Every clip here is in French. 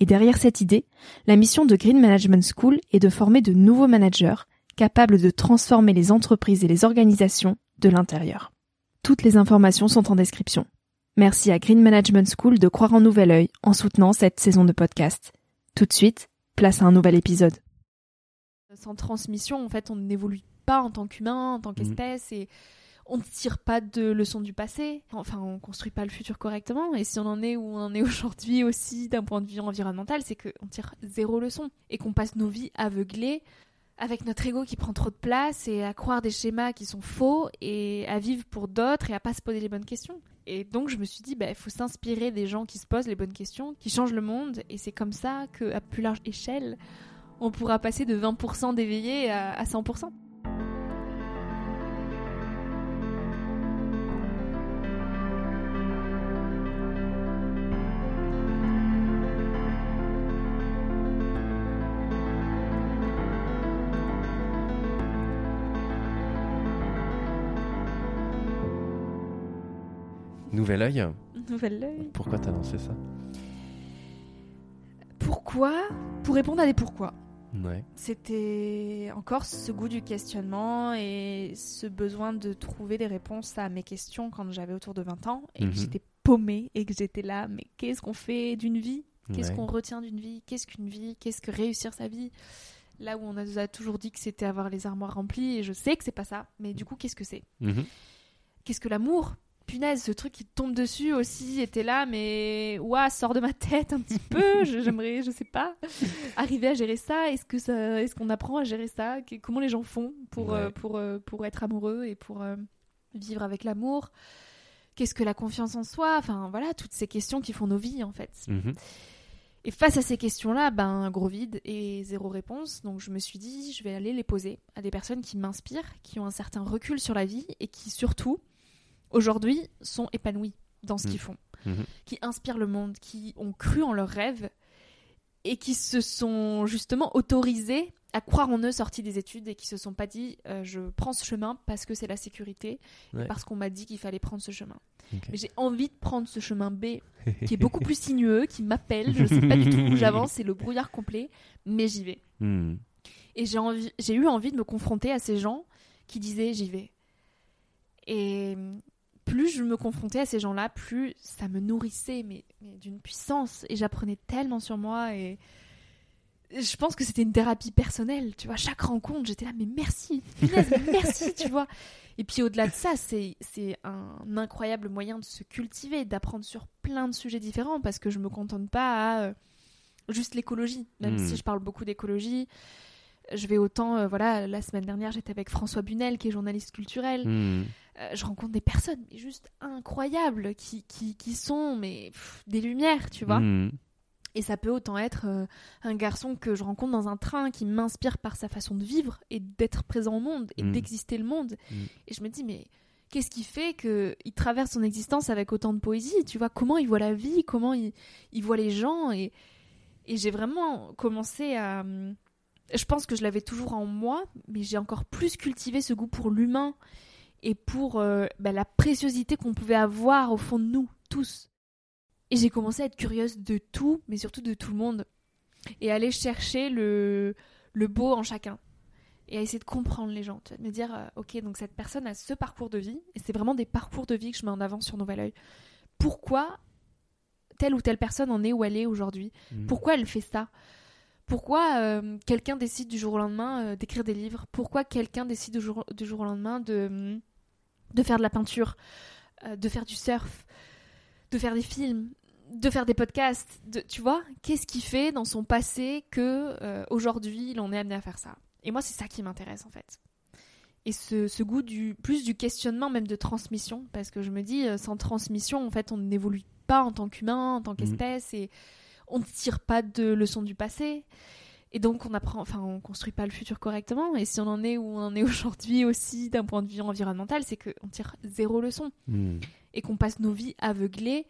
et derrière cette idée, la mission de Green Management School est de former de nouveaux managers capables de transformer les entreprises et les organisations de l'intérieur. Toutes les informations sont en description. Merci à Green Management School de croire en nouvel œil en soutenant cette saison de podcast. Tout de suite, place à un nouvel épisode. Sans transmission, en fait, on n'évolue pas en tant qu'humain, en tant qu'espèce, et on ne tire pas de leçons du passé, enfin on construit pas le futur correctement, et si on en est où on en est aujourd'hui aussi d'un point de vue environnemental, c'est qu'on tire zéro leçon, et qu'on passe nos vies aveuglées avec notre ego qui prend trop de place et à croire des schémas qui sont faux et à vivre pour d'autres et à pas se poser les bonnes questions. Et donc je me suis dit, il bah, faut s'inspirer des gens qui se posent les bonnes questions, qui changent le monde, et c'est comme ça qu'à plus large échelle, on pourra passer de 20% d'éveillés à 100%. Nouvel œil Nouvel œil. Pourquoi t'as lancé ça? Pourquoi? Pour répondre à des pourquoi. Ouais. C'était encore ce goût du questionnement et ce besoin de trouver des réponses à mes questions quand j'avais autour de 20 ans et que Mhm. j'étais paumée et que j'étais là, mais qu'est-ce qu'on fait d'une vie? Qu'est-ce Ouais. qu'on retient d'une vie? Qu'est-ce qu'une vie? Qu'est-ce que réussir sa vie? Là où on nous a toujours dit que c'était avoir les armoires remplies et je sais que c'est pas ça, mais du coup, qu'est-ce que c'est? Mhm. Qu'est-ce que l'amour? Punaise, ce truc qui tombe dessus aussi était là, mais ouah, sort de ma tête un petit peu. J'aimerais, je sais pas, arriver à gérer ça. Est-ce que ça, est-ce qu'on apprend à gérer ça? Comment les gens font pour Ouais. euh, pour euh, pour être amoureux et pour euh, vivre avec l'amour? Qu'est-ce que la confiance en soi? Enfin voilà, toutes ces questions qui font nos vies en fait. Mhm. Et face à ces questions-là, ben gros vide et zéro réponse. Donc je me suis dit, je vais aller les poser à des personnes qui m'inspirent, qui ont un certain recul sur la vie et qui surtout, aujourd'hui, sont épanouies dans ce Mm. qu'ils font, Mhm. qui inspirent le monde, qui ont cru en leurs rêves et qui se sont justement autorisés à croire en eux sortis des études et qui se sont pas dit euh, je prends ce chemin parce que c'est la sécurité Ouais. parce qu'on m'a dit qu'il fallait prendre ce chemin. Ok. Mais j'ai envie de prendre ce chemin B qui est beaucoup plus sinueux, qui m'appelle. Je sais pas du tout où j'avance, c'est le brouillard complet, mais j'y vais. Hmm. Et j'ai envie, j'ai eu envie de me confronter à ces gens qui disaient j'y vais. Et plus je me confrontais à ces gens-là, plus ça me nourrissait, mais, mais d'une puissance. Et j'apprenais tellement sur moi. Et je pense que c'était une thérapie personnelle. Tu vois, chaque rencontre, j'étais là, mais merci, mais merci, tu vois. Et puis au-delà de ça, c'est un incroyable moyen de se cultiver, d'apprendre sur plein de sujets différents, parce que je me contente pas à euh, juste l'écologie, même Mm. si je parle beaucoup d'écologie. Je vais autant, euh, voilà, la semaine dernière, j'étais avec François Bunel, qui est journaliste culturel. Hmm. Euh, je rencontre des personnes mais juste incroyables qui, qui, qui sont mais pff, des lumières, tu vois. Hmm. Et ça peut autant être euh, un garçon que je rencontre dans un train qui m'inspire par sa façon de vivre et d'être présent au monde et Mm. d'exister le monde. Mm. Et je me dis, mais qu'est-ce qui fait qu'il traverse son existence avec autant de poésie Tu vois, comment il voit la vie, comment il, il voit les gens? Et, et j'ai vraiment commencé à. hum, Je pense que je l'avais toujours en moi, mais j'ai encore plus cultivé ce goût pour l'humain et pour euh, bah, la préciosité qu'on pouvait avoir au fond de nous, tous. Et j'ai commencé à être curieuse de tout, mais surtout de tout le monde. Et à aller chercher le, le beau en chacun. Et à essayer de comprendre les gens. Tu vois, de me dire, euh, ok, donc cette personne a ce parcours de vie, et c'est vraiment des parcours de vie que je mets en avant sur Nouvel Oeil. Pourquoi telle ou telle personne en est où elle est aujourd'hui? Hmm. Pourquoi elle fait ça? Pourquoi euh, quelqu'un décide du jour au lendemain euh, d'écrire des livres? Pourquoi quelqu'un décide du jour, du jour au lendemain de, de faire de la peinture, euh, de faire du surf, de faire des films, de faire des podcasts, de, tu vois, qu'est-ce qui fait dans son passé que euh, aujourd'hui il en est amené à faire ça? Et moi, c'est ça qui m'intéresse en fait. Et ce, goût du plus du questionnement, même de transmission, parce que je me dis, euh, sans transmission, en fait, on n'évolue pas en tant qu'humain, en tant mmh. qu'espèce, et on ne tire pas de leçons du passé. Et donc on apprend, enfin on construit pas le futur correctement. Et si on en est où on en est aujourd'hui aussi d'un point de vue environnemental, c'est qu'on tire zéro leçon mmh. et qu'on passe nos vies aveuglées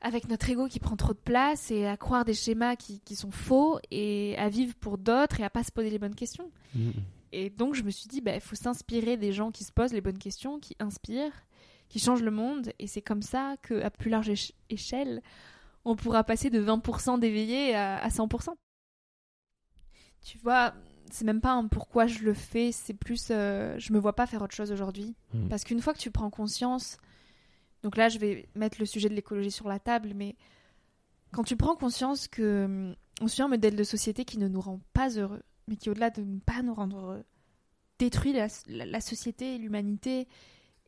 avec notre ego qui prend trop de place et à croire des schémas qui, sont faux et à vivre pour d'autres et à pas se poser les bonnes questions. Mm. Et donc je me suis dit, il bah, faut s'inspirer des gens qui se posent les bonnes questions, qui inspirent, qui changent le monde. Et c'est comme ça qu'à plus large échelle, on pourra passer de 20% d'éveillés à, 100%. Tu vois, c'est même pas un pourquoi je le fais, c'est plus euh, je me vois pas faire autre chose aujourd'hui. Mm. Parce qu'une fois que tu prends conscience donc là, je vais mettre le sujet de l'écologie sur la table, mais quand tu prends conscience que hum, on suit un modèle de société qui ne nous rend pas heureux, mais qui au-delà de ne pas nous rendre heureux, détruit la, société, l'humanité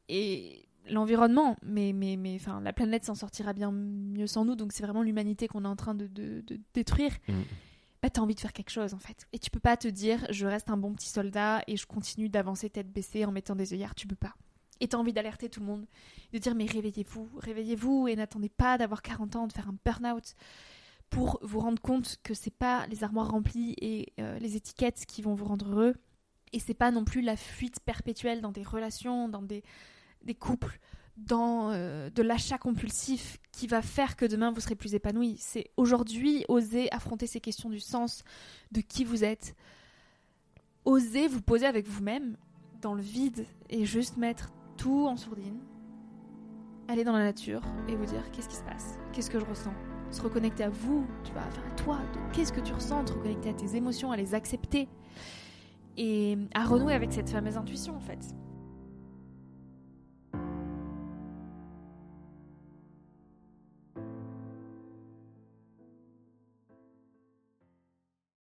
et l'environnement, mais, mais, mais enfin, la planète s'en sortira bien mieux sans nous, donc c'est vraiment l'humanité qu'on est en train de, détruire. Mmh. Bah, t'as envie de faire quelque chose en fait. Et tu peux pas te dire je reste un bon petit soldat et je continue d'avancer tête baissée en mettant des œillères, tu peux pas. Et t'as envie d'alerter tout le monde, de dire mais réveillez-vous, réveillez-vous et n'attendez pas d'avoir 40 ans, de faire un burn-out pour vous rendre compte que c'est pas les armoires remplies et euh, les étiquettes qui vont vous rendre heureux. Et c'est pas non plus la fuite perpétuelle dans des relations, dans des couples, dans euh, de l'achat compulsif qui va faire que demain vous serez plus épanoui. C'est aujourd'hui oser affronter ces questions du sens, de qui vous êtes. Oser vous poser avec vous-même dans le vide et juste mettre tout en sourdine, aller dans la nature et vous dire qu'est-ce qui se passe, qu'est-ce que je ressens, se reconnecter à vous, tu vas faire à toi, qu'est-ce que tu ressens, te reconnecter à tes émotions, à les accepter et à renouer avec cette fameuse intuition en fait.